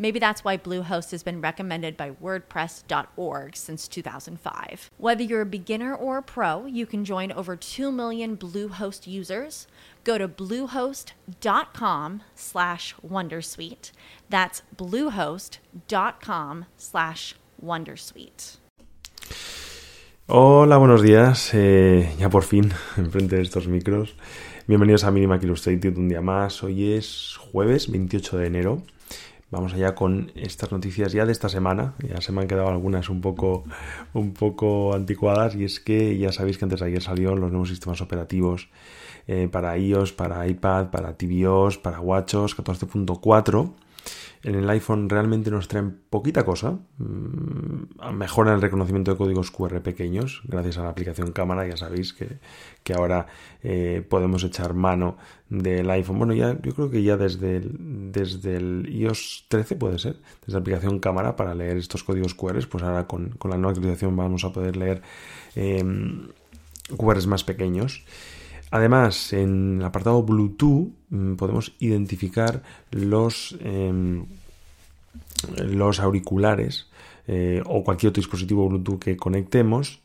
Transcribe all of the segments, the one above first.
Maybe that's why Bluehost has been recommended by WordPress.org since 2005. Whether you're a beginner or a pro, you can join over 2 million Bluehost users. Go to bluehost.com slash Wondersuite. That's bluehost.com slash Wondersuite. Hola, buenos días. Eh, ya por fin, enfrente de estos micros. Bienvenidos a Minimac Illustrated un día más. Hoy es jueves 28 de enero. Vamos allá con estas noticias ya de esta semana. Ya se me han quedado algunas un poco, un poco anticuadas y es que ya sabéis que antes de ayer salieron los nuevos sistemas operativos eh, para iOS, para iPad, para tvOS, para WatchOS 14.4 en el iPhone realmente nos traen poquita cosa. Mm, mejoran el reconocimiento de códigos QR pequeños gracias a la aplicación cámara. Ya sabéis que, ahora eh, podemos echar mano del iPhone. Bueno, ya yo creo que ya desde el, desde iOS 13 puede ser, desde la aplicación cámara para leer estos códigos QR. Pues ahora con, la nueva actualización vamos a poder leer eh, QRs más pequeños. Además, en el apartado Bluetooth mm, podemos identificar los, em, los auriculares eh, o cualquier otro dispositivo Bluetooth que conectemos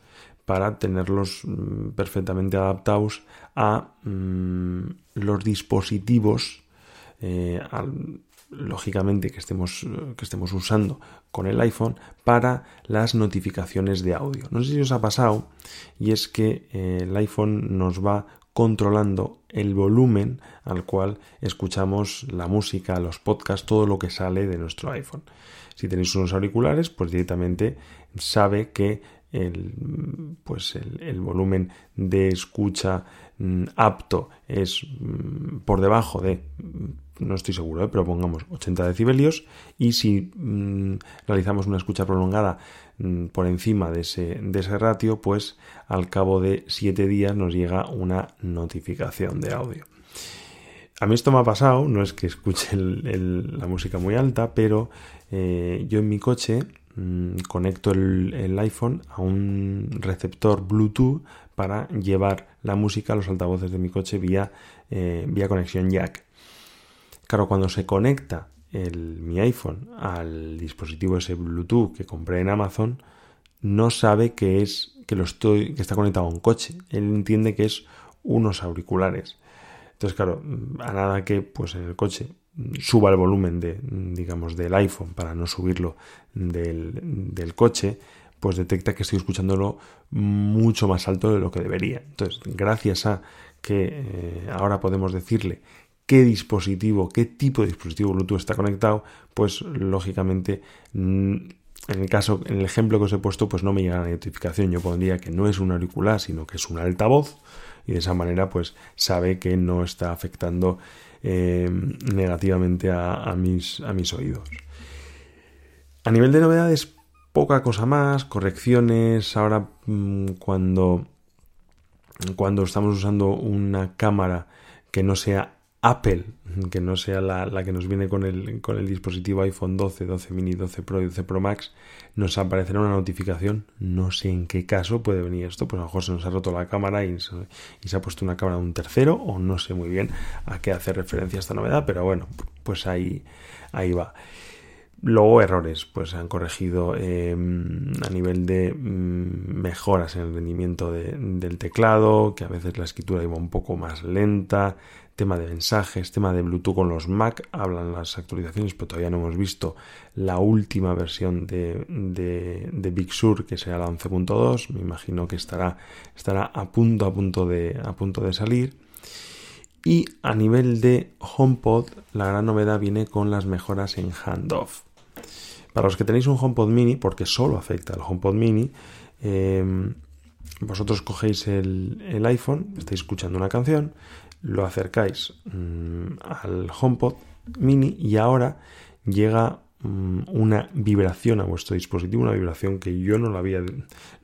para tenerlos mm, perfectamente adaptados a mm, los dispositivos eh, lógicamente que estemos, que estemos usando con el iPhone para las notificaciones de audio. No sé si os ha pasado y es que eh, el iPhone nos va controlando el volumen al cual escuchamos la música, los podcasts, todo lo que sale de nuestro iPhone. Si tenéis unos auriculares, pues directamente sabe que el, pues el, volumen de escucha mm, apto es mm, por debajo de no estoy seguro, ¿eh? pero pongamos 80 decibelios y si mm, realizamos una escucha prolongada mm, por encima de ese, de ese ratio, pues al cabo de 7 días nos llega una notificación de audio. A mí esto me ha pasado, no es que escuche la música muy alta, pero eh, yo en mi coche mm, conecto el, iPhone a un receptor Bluetooth para llevar la música a los altavoces de mi coche vía, eh, vía conexión jack. Claro, cuando se conecta el, mi iPhone al dispositivo ese Bluetooth que compré en Amazon, no sabe que es que lo estoy que está conectado a un coche. Él entiende que es unos auriculares. Entonces, claro, a nada que pues en el coche suba el volumen de, digamos, del iPhone para no subirlo del, del coche, pues detecta que estoy escuchándolo mucho más alto de lo que debería. Entonces, gracias a que eh, ahora podemos decirle qué dispositivo, qué tipo de dispositivo Bluetooth está conectado, pues lógicamente mm, en el caso, en el ejemplo que os he puesto, pues no me llega la notificación. Yo pondría que no es un auricular, sino que es un altavoz y de esa manera pues sabe que no está afectando eh, negativamente a, mis, a mis oídos. A nivel de novedades, poca cosa más, correcciones. Ahora mm, cuando, cuando estamos usando una cámara que no sea Apple, que no sea la, que nos viene con el, dispositivo iPhone 12, 12 mini, 12 Pro y 12 Pro Max, nos aparecerá una notificación. No sé en qué caso puede venir esto, pues a lo mejor se nos ha roto la cámara y se, ha puesto una cámara de un tercero, o no sé muy bien a qué hace referencia esta novedad, pero bueno, pues ahí, ahí va. Luego errores, pues se han corregido em, a nivel de mm, mejoras en el rendimiento del teclado, que a veces la escritura iba un poco más lenta, tema de mensajes, tema de Bluetooth con los Mac, hablan las actualizaciones, pero todavía no hemos visto la última versión de, de, Big Sur, que será la 11.2, me imagino que estará, estará a punto, a punto de, a punto de salir. Y a nivel de HomePod, la gran novedad viene con las mejoras en handoff. Para los que tenéis un HomePod mini, porque solo afecta al HomePod mini, em, vosotros cogéis el, iPhone, estáis escuchando una canción, lo acercáis mm, al HomePod mini y ahora llega mm, una vibración a vuestro dispositivo, una vibración que yo no la había,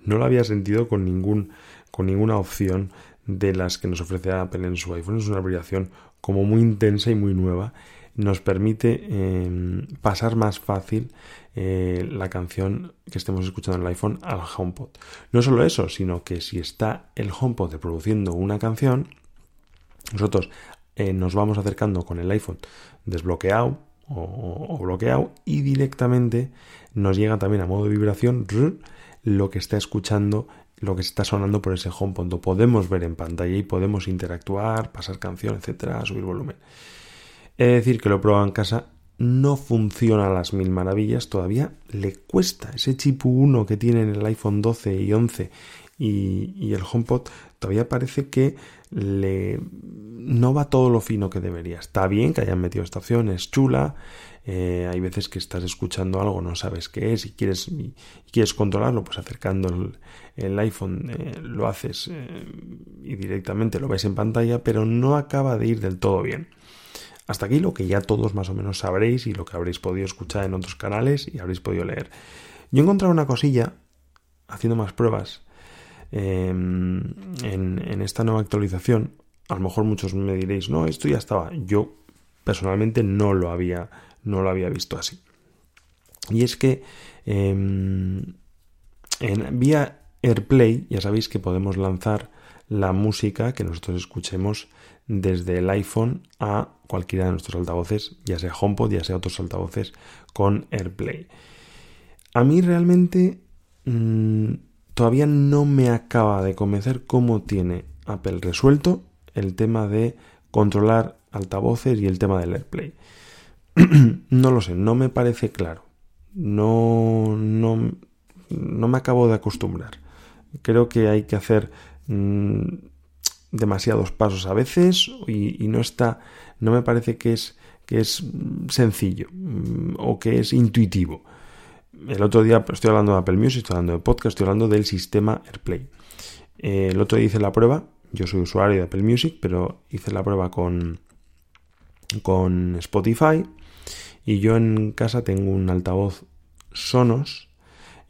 no la había sentido con, ningún, con ninguna opción de las que nos ofrece Apple en su iPhone. Es una vibración como muy intensa y muy nueva. Nos permite em, pasar más fácil eh, la canción que estemos escuchando en el iPhone al HomePod. No solo eso, sino que si está el HomePod reproduciendo una canción, nosotros eh, nos vamos acercando con el iPhone desbloqueado o, bloqueado y directamente nos llega también a modo de vibración lo que está escuchando lo que está sonando por ese HomePod. Lo podemos ver en pantalla y podemos interactuar, pasar canción, etcétera, subir volumen. Es decir, que lo he probado en casa, no funciona a las mil maravillas, todavía le cuesta. Ese chip 1 que tiene en el iPhone 12 y 11 y, y el HomePod todavía parece que le no va todo lo fino que debería. Está bien que hayan metido esta opción, es chula, eh, hay veces que estás escuchando algo, no sabes qué es y quieres, y, quieres controlarlo, pues acercando el, iPhone eh, lo haces eh, y directamente lo ves en pantalla, pero no acaba de ir del todo bien. Hasta aquí lo que ya todos más o menos sabréis y lo que habréis podido escuchar en otros canales y habréis podido leer. Yo he encontrado una cosilla, haciendo más pruebas, em, en, en esta nueva actualización. A lo mejor muchos me diréis, no, esto ya estaba. Yo personalmente no lo había no lo había visto así. Y es que em, en, vía AirPlay ya sabéis que podemos lanzar la música que nosotros escuchemos desde el iPhone a cualquiera de nuestros altavoces, ya sea HomePod, ya sea otros altavoces con AirPlay. A mí realmente mm, todavía no me acaba de convencer cómo tiene Apple resuelto el tema de controlar altavoces y el tema del AirPlay. no lo sé, no me parece claro. No, no, no me acabo de acostumbrar. Creo que hay que hacer mm, demasiados pasos a veces y, no está, no me parece que es, que es sencillo mm, o que es intuitivo. El otro día estoy hablando de Apple Music, estoy hablando de podcast, estoy hablando del sistema AirPlay. Eh, el otro día hice la prueba, yo soy usuario de Apple Music, pero hice la prueba con, con Spotify y yo en casa tengo un altavoz Sonos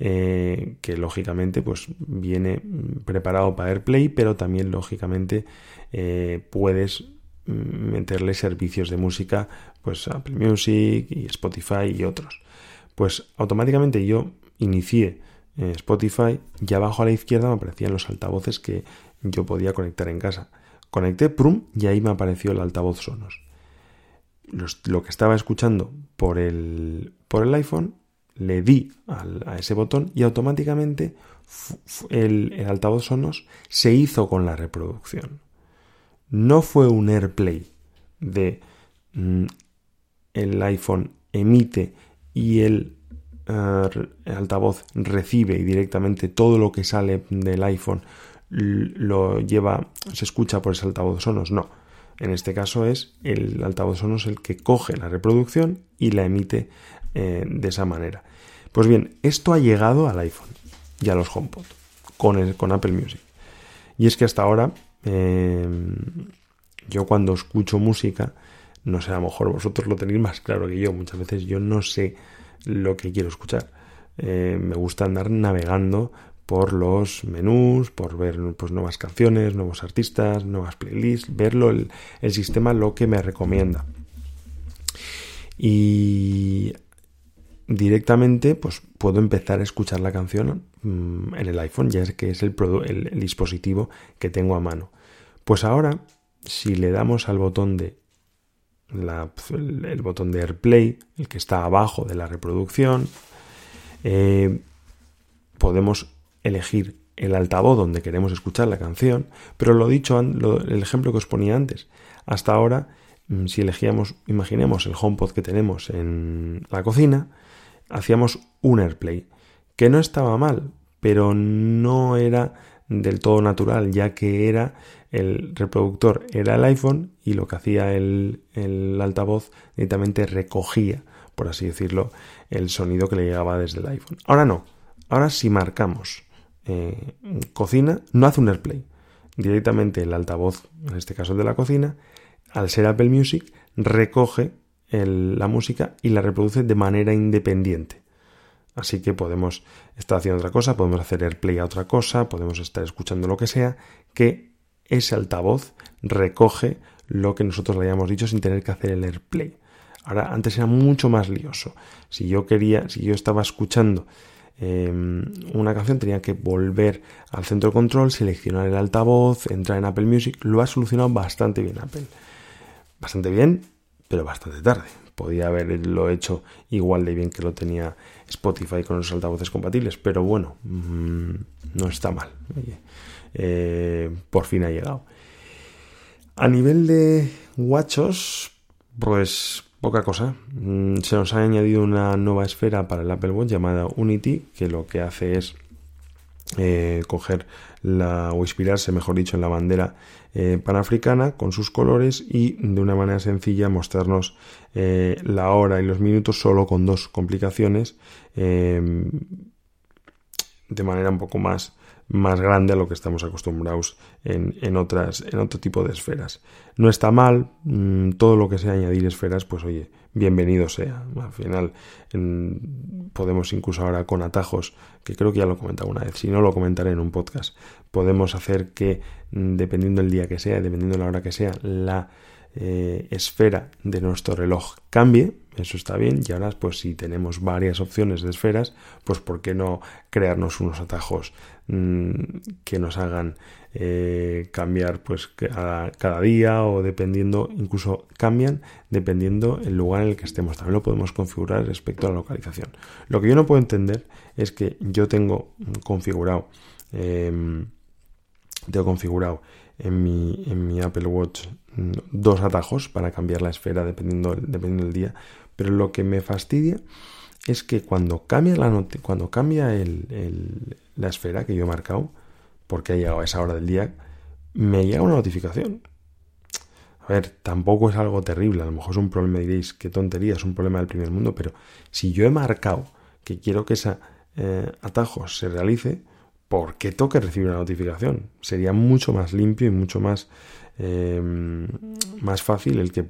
eh, que lógicamente pues viene preparado para AirPlay, pero también lógicamente eh, puedes meterle servicios de música, pues Apple Music y Spotify y otros. Pues automáticamente yo inicié eh, Spotify y abajo a la izquierda me aparecían los altavoces que yo podía conectar en casa. Conecté Prum y ahí me apareció el altavoz Sonos lo que estaba escuchando por el, por el iPhone, le di a ese botón y automáticamente el, altavoz Sonos se hizo con la reproducción. No fue un AirPlay de mm, el iPhone emite y el, el, altavoz recibe y directamente todo lo que sale del iPhone lo lleva, se escucha por ese altavoz Sonos. No, en este caso es el altavoz Sonos el que coge la reproducción y la emite eh, de esa manera. Pues bien, esto ha llegado al iPhone y a los HomePod con, con Apple Music. Y es que hasta ahora em, yo cuando escucho música, no sé, a lo mejor vosotros lo tenéis más claro que yo. Muchas veces yo no sé lo que quiero escuchar. Eh, me gusta andar navegando por los menús, por ver pues, nuevas canciones, nuevos artistas, nuevas playlists, verlo el, sistema lo que me recomienda. Y directamente pues puedo empezar a escuchar la canción mm, en el iPhone, ya que es el, el, dispositivo que tengo a mano. Pues ahora, si le damos al botón de el, botón de AirPlay, el que está abajo de la reproducción, eh, podemos elegir el altavoz donde queremos escuchar la canción, pero lo dicho, el ejemplo que os ponía antes, hasta ahora, mm, si elegíamos, imaginemos el HomePod que tenemos en la cocina, hacíamos un AirPlay, que no estaba mal, pero no era del todo natural, ya que era el reproductor era el iPhone y lo que hacía el, altavoz directamente recogía, por así decirlo, el sonido que le llegaba desde el iPhone. Ahora no, ahora si marcamos eh, cocina, no hace un AirPlay. Directamente el altavoz, en este caso de la cocina, al ser Apple Music, recoge la música y la reproduce de manera independiente. Así que podemos estar haciendo otra cosa, podemos hacer AirPlay a otra cosa, podemos estar escuchando lo que sea, que ese altavoz recoge lo que nosotros le hayamos dicho sin tener que hacer el AirPlay. Ahora, antes era mucho más lioso. Si yo quería, si yo estaba escuchando em, una canción, tenía que volver al centro de control, seleccionar el altavoz, entrar en Apple Music. Lo ha solucionado bastante bien Apple. Bastante bien, pero bastante tarde. Podía haberlo hecho igual de bien que lo tenía Spotify con los altavoces compatibles, pero bueno, mm, no está mal. Eh, por fin ha llegado. A nivel de guachos, pues poca cosa. Mm, se nos ha añadido una nueva esfera para el Apple Watch llamada Unity, que lo que hace es eh, coger la, o inspirarse, mejor dicho, en la bandera eh, panafricana con sus colores y de una manera sencilla mostrarnos eh, la hora y los minutos solo con dos complicaciones de manera un poco más más grande a lo que estamos acostumbrados en, otras, en otro tipo de esferas. No está mal, mm, todo lo que sea añadir esferas, pues oye, bienvenido sea. Al final podemos incluso ahora con atajos, que creo que ya lo he comentado una vez, si no lo comentaré en un podcast, podemos hacer que mm, dependiendo del día que sea, dependiendo de la hora que sea, la eh, esfera de nuestro reloj cambie, eso está bien, y ahora pues si tenemos varias opciones de esferas, pues por qué no crearnos unos atajos mm, que nos hagan eh, cambiar pues cada, cada, día o dependiendo, incluso cambian dependiendo el lugar en el que estemos, también lo podemos configurar respecto a la localización. Lo que yo no puedo entender es que yo tengo configurado em, tengo configurado en mi, en mi Apple Watch mm, dos atajos para cambiar la esfera dependiendo, dependiendo del día. Pero lo que me fastidia es que cuando cambia la, cuando cambia el, la esfera que yo he marcado, porque ha llegado a esa hora del día, me llega una notificación. A ver, tampoco es algo terrible, a lo mejor es un problema, diréis, qué tontería, es un problema del primer mundo, pero si yo he marcado que quiero que ese eh, atajo se realice, ¿por qué toque recibir una notificación? Sería mucho más limpio y mucho más, em, más fácil el que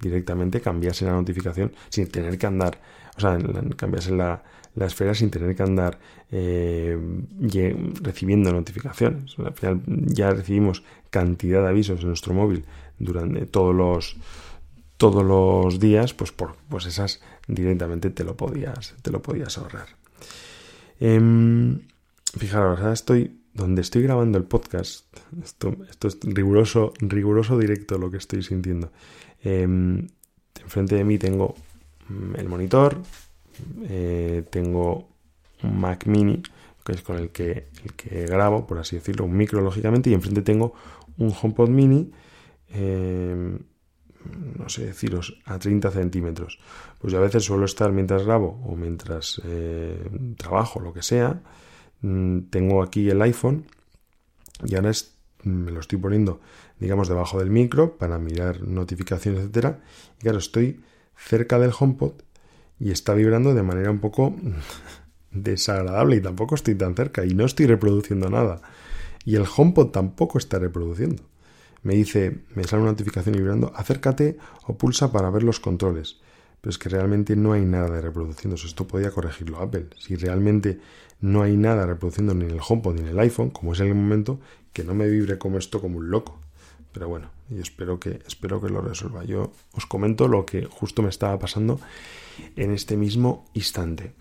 directamente cambiase la notificación sin tener que andar, o sea, cambiase la, la esfera sin tener que andar em, recibiendo notificaciones. Al final ya recibimos cantidad de avisos en nuestro móvil durante todos los todos los días, pues por pues esas directamente te lo podías, te lo podías ahorrar. Em, Fijaros, ahora estoy donde estoy grabando el podcast. Esto, es riguroso, riguroso directo lo que estoy sintiendo. Em, enfrente de mí tengo mm, el monitor, eh, tengo un Mac Mini, que es con el que, el que grabo, por así decirlo, un micro, lógicamente, y enfrente tengo un HomePod Mini. Em, no sé deciros, a 30 centímetros. Pues yo a veces suelo estar mientras grabo o mientras eh, trabajo, lo que sea, tengo aquí el iPhone y ahora me lo estoy poniendo, digamos, debajo del micro para mirar notificaciones, etcétera. Y claro, estoy cerca del HomePod y está vibrando de manera un poco desagradable y tampoco estoy tan cerca y no estoy reproduciendo nada. Y el HomePod tampoco está reproduciendo. Me dice, me sale una notificación vibrando, acércate o pulsa para ver los controles. Pero es que realmente no hay nada reproduciéndose. Esto podía corregirlo Apple. Si realmente no hay nada reproduciendo ni en el HomePod ni en el iPhone, como es el momento, que no me vibre como esto como un loco. Pero bueno, y espero que, espero que lo resuelva. Yo os comento lo que justo me estaba pasando en este mismo instante.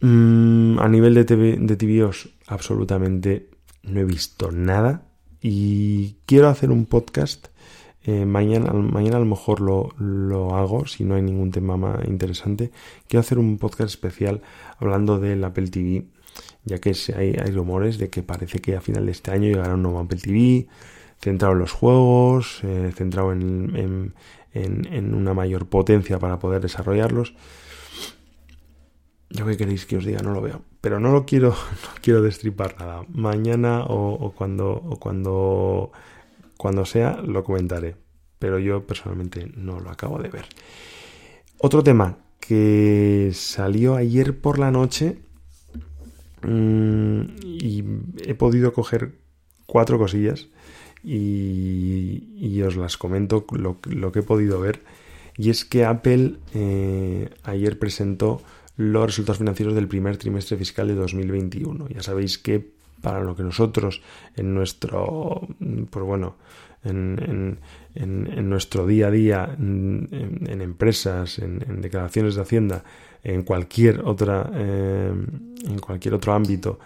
Mm, a nivel de, TV, de TVOs, absolutamente no he visto nada. Y quiero hacer un podcast eh, mañana, mañana a lo mejor lo, hago, si no hay ningún tema más interesante. Quiero hacer un podcast especial hablando del Apple TV, ya que hay, hay rumores de que parece que a final de este año llegará un nuevo Apple TV, centrado en los juegos, eh, centrado en, en, una mayor potencia para poder desarrollarlos. yo qué queréis que os diga, no lo veo. Pero no lo quiero, no quiero destripar nada. Mañana o, cuando, o cuando, cuando sea lo comentaré. Pero yo personalmente no lo acabo de ver. Otro tema que salió ayer por la noche mm, y he podido coger cuatro cosillas y, os las comento lo, que he podido ver. Y es que Apple eh, ayer presentó los resultados financieros del primer trimestre fiscal de 2021. Ya sabéis que para lo que nosotros en nuestro, pues bueno, en, nuestro día a día, en, empresas, en, declaraciones de Hacienda, en cualquier otra, eh, en cualquier otro ámbito,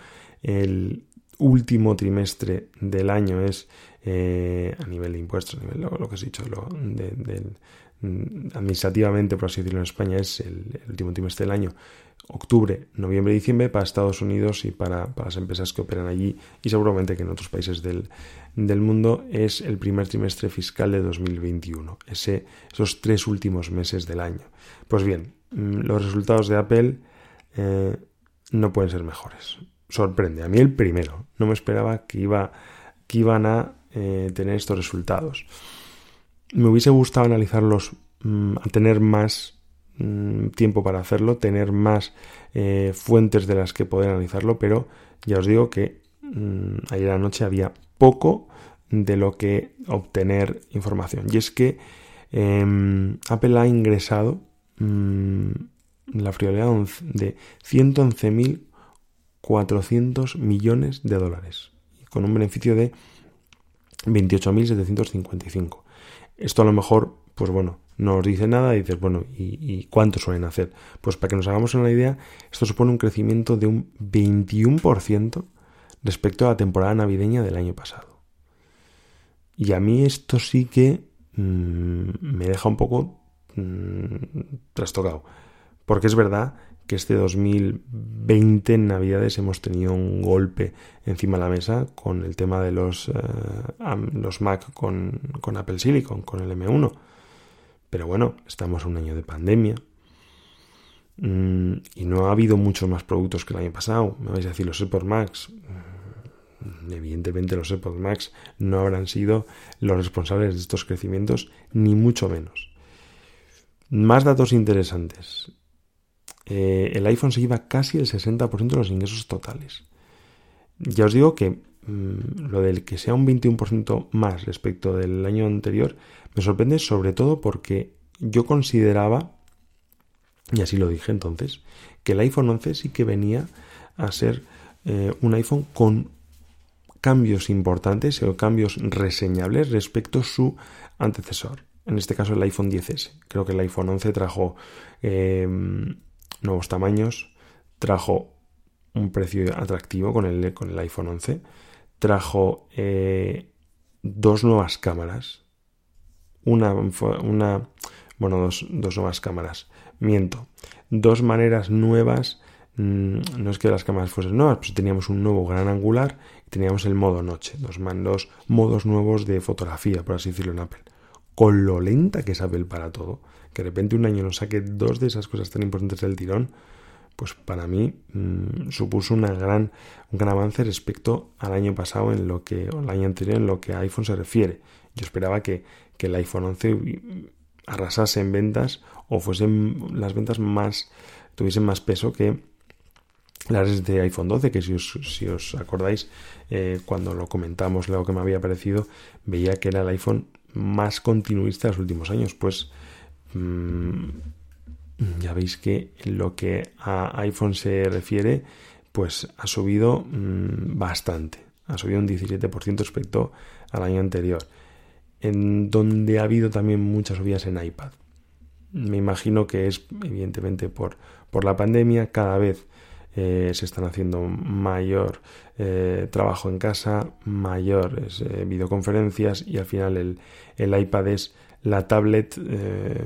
el último trimestre del año es eh, a nivel de impuestos, a nivel lo, lo que he dicho, lo, del Mm, administrativamente, por así decirlo, en España es el, último trimestre del año, octubre, noviembre, diciembre, para Estados Unidos y para, las empresas que operan allí y seguramente que en otros países del, mundo es el primer trimestre fiscal de 2021, ese, esos tres últimos meses del año. Pues bien, mm, los resultados de Apple eh, no pueden ser mejores. Sorprende. A mí el primero. No me esperaba que, iba, que iban a eh, tener estos resultados. Me hubiese gustado analizarlos, mm, tener más mm, tiempo para hacerlo, tener más eh, fuentes de las que poder analizarlo, pero ya os digo que mm, ayer anoche había poco de lo que obtener información. Y es que em, Apple ha ingresado la friolera de 111.400 millones de dólares, con un beneficio de 28.755. Esto a lo mejor, pues bueno, no os dice nada y dices, bueno, ¿y, cuánto suelen hacer? Pues para que nos hagamos una idea, esto supone un crecimiento de un 21% respecto a la temporada navideña del año pasado. Y a mí esto sí que mm, me deja un poco mm, trastocado. Porque es verdad que este 2020 en Navidades hemos tenido un golpe encima de la mesa con el tema de los, eh, los Mac con, Apple Silicon, con el M1. Pero bueno, estamos en un año de pandemia mm, y no ha habido muchos más productos que el año pasado. Me vais a decir los AirPods Max. Mm, evidentemente los AirPods Max no habrán sido los responsables de estos crecimientos, ni mucho menos. Más datos interesantes. Eh, el iPhone se lleva casi el 60% de los ingresos totales. Ya os digo que mm, lo del que sea un 21% más respecto del año anterior me sorprende sobre todo porque yo consideraba, y así lo dije entonces, que el iPhone 11 sí que venía a ser eh, un iPhone con cambios importantes o cambios reseñables respecto a su antecesor. En este caso el iPhone 10S. Creo que el iPhone 11 trajo eh, nuevos tamaños, trajo un precio atractivo con el, con el iPhone 11, trajo eh, dos nuevas cámaras, una, una bueno, dos, dos, nuevas cámaras, miento, dos maneras nuevas, mm, no es que las cámaras fuesen nuevas, pues teníamos un nuevo gran angular y teníamos el modo noche, dos, dos modos nuevos de fotografía, por así decirlo en Apple. Con lo lenta que es Apple para todo, que de repente un año nos saque dos de esas cosas tan importantes del tirón, pues para mí mm, supuso una gran, un gran avance respecto al año pasado en lo que, o el año anterior en lo que a iPhone se refiere. Yo esperaba que, el iPhone 11 arrasase en ventas o fuesen las ventas más, tuviesen más peso que las de iPhone 12, que si os, si os acordáis, eh, cuando lo comentamos, lo que me había parecido, veía que era el iPhone más continuista de los últimos años. Pues Mm, ya veis que lo que a iPhone se refiere, pues ha subido mm, bastante. Ha subido un 17% respecto al año anterior. En donde ha habido también muchas subidas en iPad. Me imagino que es evidentemente por, por la pandemia. Cada vez eh, se están haciendo mayor eh, trabajo en casa, mayores eh, videoconferencias y al final el, el iPad es la tablet, eh,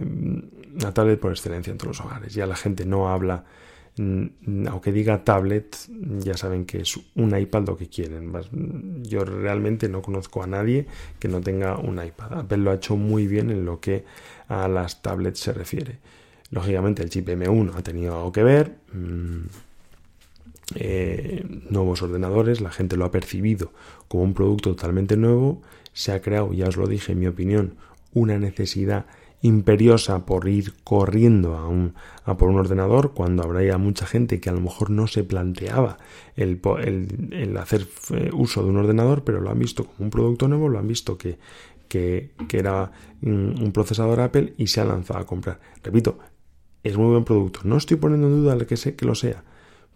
la tablet por excelencia en todos los hogares. Ya la gente no habla, mm, aunque diga tablet, ya saben que es un iPad lo que quieren. Yo realmente no conozco a nadie que no tenga un iPad. Apple lo ha hecho muy bien en lo que a las tablets se refiere. Lógicamente el chip M1 ha tenido algo que ver. Mm, eh, nuevos ordenadores, la gente lo ha percibido como un producto totalmente nuevo. Se ha creado, ya os lo dije en mi opinión, una necesidad imperiosa por ir corriendo a, un, a por un ordenador cuando habrá mucha gente que a lo mejor no se planteaba el, el, hacer eh, uso de un ordenador, pero lo han visto como un producto nuevo, lo han visto que, que, era un, procesador Apple y se han lanzado a comprar. Repito, es muy buen producto. No estoy poniendo en duda que, sé, que lo sea,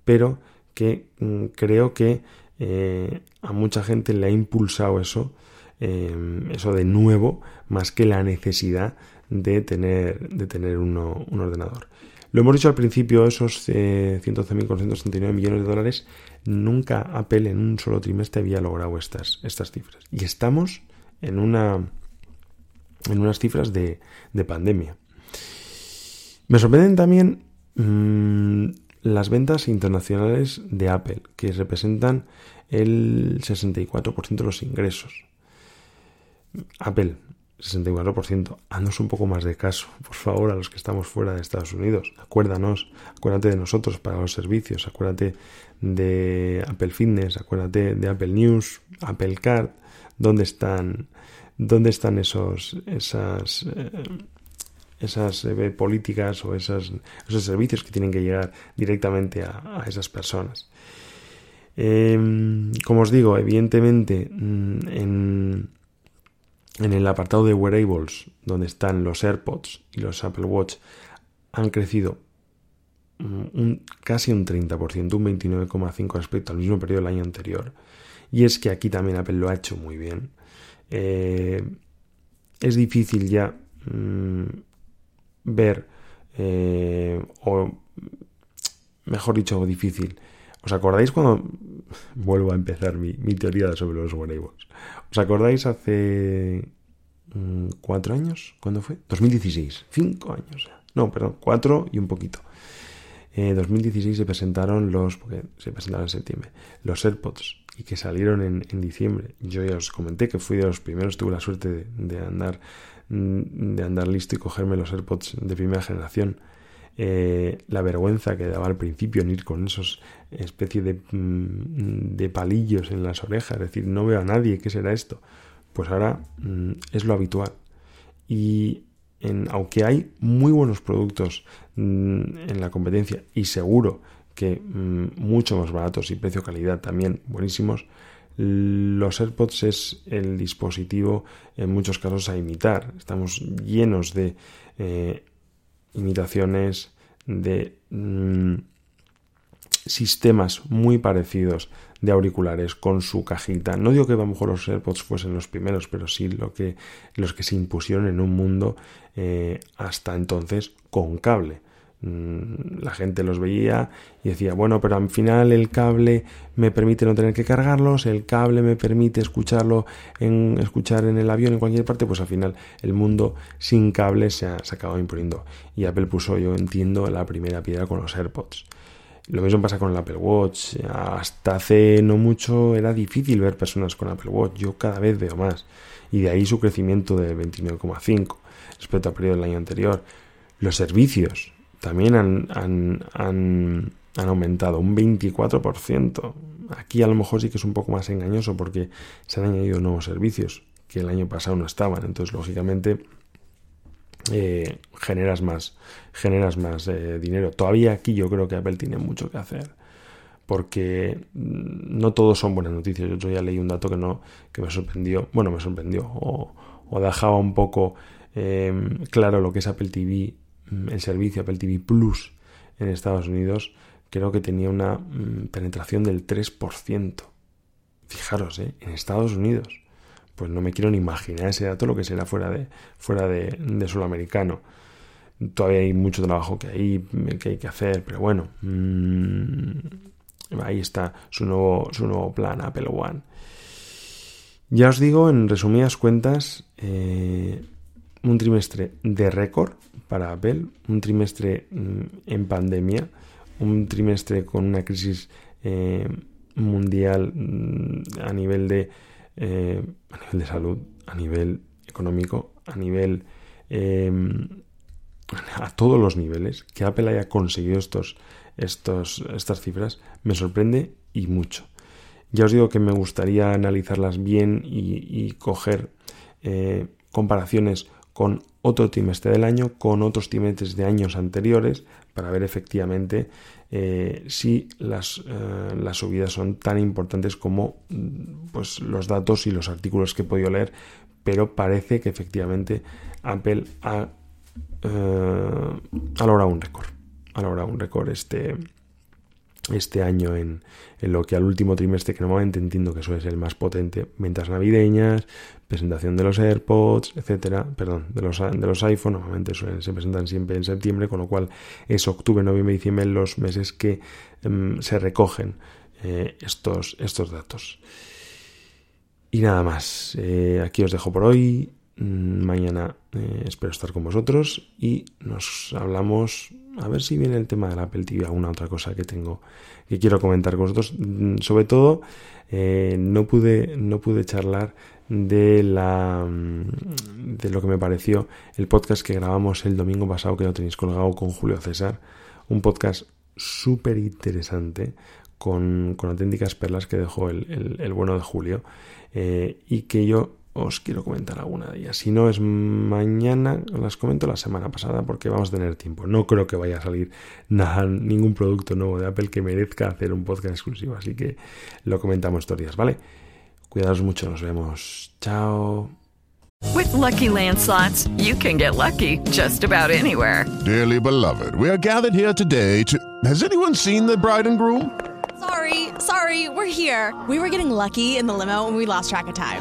pero que mm, creo que eh, a mucha gente le ha impulsado eso, eh, eso de nuevo, más que la necesidad de tener, de tener un ordenador. Lo hemos dicho al principio, esos eh, 111.469 millones de dólares, nunca Apple en un solo trimestre había logrado estas, estas cifras. Y estamos en, una, en unas cifras de, de pandemia. Me sorprenden también mm, las ventas internacionales de Apple, que representan el 64% de los ingresos. Apple, 64%. Haznos un poco más de caso, por favor, a los que estamos fuera de Estados Unidos. Acuérdanos, acuérdate de nosotros para los servicios, acuérdate de Apple Fitness, acuérdate de Apple News, Apple Card, dónde están, dónde están esos, esas, eh, esas eh, políticas o esas, esos servicios que tienen que llegar directamente a, esas personas. Em, como os digo, evidentemente mm, en en el apartado de wearables, donde están los AirPods y los Apple Watch, han crecido un, casi un 30%, un 29,5% respecto al mismo periodo del año anterior. Y es que aquí también Apple lo ha hecho muy bien. Eh, es difícil ya mm, ver, eh, o mejor dicho, difícil. ¿Os acordáis cuando vuelvo a empezar mi, mi teoría sobre los wearables? ¿Os acordáis hace mm, cuatro años? ¿Cuándo fue? 2016. Cinco años. No, perdón, cuatro y un poquito. En eh, 2016 se presentaron los, porque se presentaron en septiembre, los AirPods y que salieron en, diciembre. Yo ya os comenté que fui de los primeros, tuve la suerte de, andar mm, de andar listo y cogerme los AirPods de primera generación. Eh, la vergüenza que daba al principio en ir con esos especie de, mm, de palillos en las orejas, es decir, no veo a nadie, ¿qué será esto? Pues ahora mm, es lo habitual. Y aunque hay muy buenos productos mm, en la competencia y seguro que mucho más baratos y precio-calidad también buenísimos, los AirPods es el dispositivo en muchos casos a imitar. Estamos llenos de eh, imitaciones de mm, sistemas muy parecidos de auriculares con su cajita. No digo que a lo mejor los AirPods fuesen los primeros, pero sí lo que, los que se impusieron en un mundo eh, hasta entonces con cable. Mm, la gente los veía y decía, bueno, pero al final el cable me permite no tener que cargarlos, el cable me permite escucharlo en escuchar en el avión en cualquier parte, pues al final el mundo sin cable se ha, acabado imponiendo. Y Apple puso, yo entiendo, la primera piedra con los AirPods. Lo mismo pasa con el Apple Watch. Hasta hace no mucho era difícil ver personas con Apple Watch. Yo cada vez veo más. Y de ahí su crecimiento de 29,5 respecto al periodo del año anterior. Los servicios también han, han, han, aumentado un 24%. Aquí a lo mejor sí que es un poco más engañoso porque se han añadido nuevos servicios que el año pasado no estaban. Entonces, lógicamente, eh, generas más, generas más eh, dinero. Todavía aquí yo creo que Apple tiene mucho que hacer. Porque no todos son buenas noticias. Yo ya leí un dato que no, que me sorprendió. Bueno, me sorprendió. O, dejaba un poco eh, claro lo que es Apple TV el servicio Apple TV Plus en Estados Unidos, creo que tenía una mm, penetración del 3%. Fijaros, ¿eh? en Estados Unidos. Pues no me quiero ni imaginar ese dato lo que será fuera de, fuera de, de americano. Todavía hay mucho trabajo que hay que, hay que hacer, pero bueno, mm, ahí está su nuevo, su nuevo plan Apple One. Ya os digo, en resumidas cuentas, eh, un trimestre de récord para Apple, un trimestre mm, en pandemia, un trimestre con una crisis eh, mundial mm, a nivel de eh, a nivel de salud, a nivel económico, a nivel em, a todos los niveles, que Apple haya conseguido estos, estos, estas cifras, me sorprende y mucho. Ya os digo que me gustaría analizarlas bien y, coger eh, comparaciones con otro trimestre del año, con otros trimestres de años anteriores, para ver efectivamente eh, si las, eh, las, subidas son tan importantes como mm, pues, los datos y los artículos que he podido leer, pero parece que efectivamente Apple ha, ha logrado un récord. Ha logrado un récord este, este año en, lo que al último trimestre, que normalmente entiendo que suele ser el más potente, ventas navideñas, presentación de los AirPods, etcétera, perdón, de los, de los iPhone, normalmente se presentan siempre en septiembre, con lo cual es octubre, noviembre y diciembre los meses que em, se recogen eh, estos, estos datos. Y nada más, eh, aquí os dejo por hoy. Mm, mañana eh, espero estar con vosotros y nos hablamos a ver si viene el tema del Apple TV, alguna otra cosa que tengo que quiero comentar con vosotros. Mm, sobre todo, eh, no pude no pude charlar de la mm, de lo que me pareció el podcast que grabamos el domingo pasado que lo tenéis colgado con Julio César, un podcast súper interesante con, auténticas perlas que dejó el, bueno de Julio eh, y que yo os quiero comentar alguna de ellas. Si no es mañana, las comento la semana pasada porque vamos a tener tiempo. No creo que vaya a salir nada, ningún producto nuevo de Apple que merezca hacer un podcast exclusivo, así que lo comentamos estos días, ¿vale? Cuidaos mucho, nos vemos. Chao. With lucky landslots, you can get lucky just about anywhere. Dearly beloved, we are gathered here today to. Has anyone seen the bride and groom? Sorry, sorry, we're here. We were getting lucky in the limo and we lost track of time.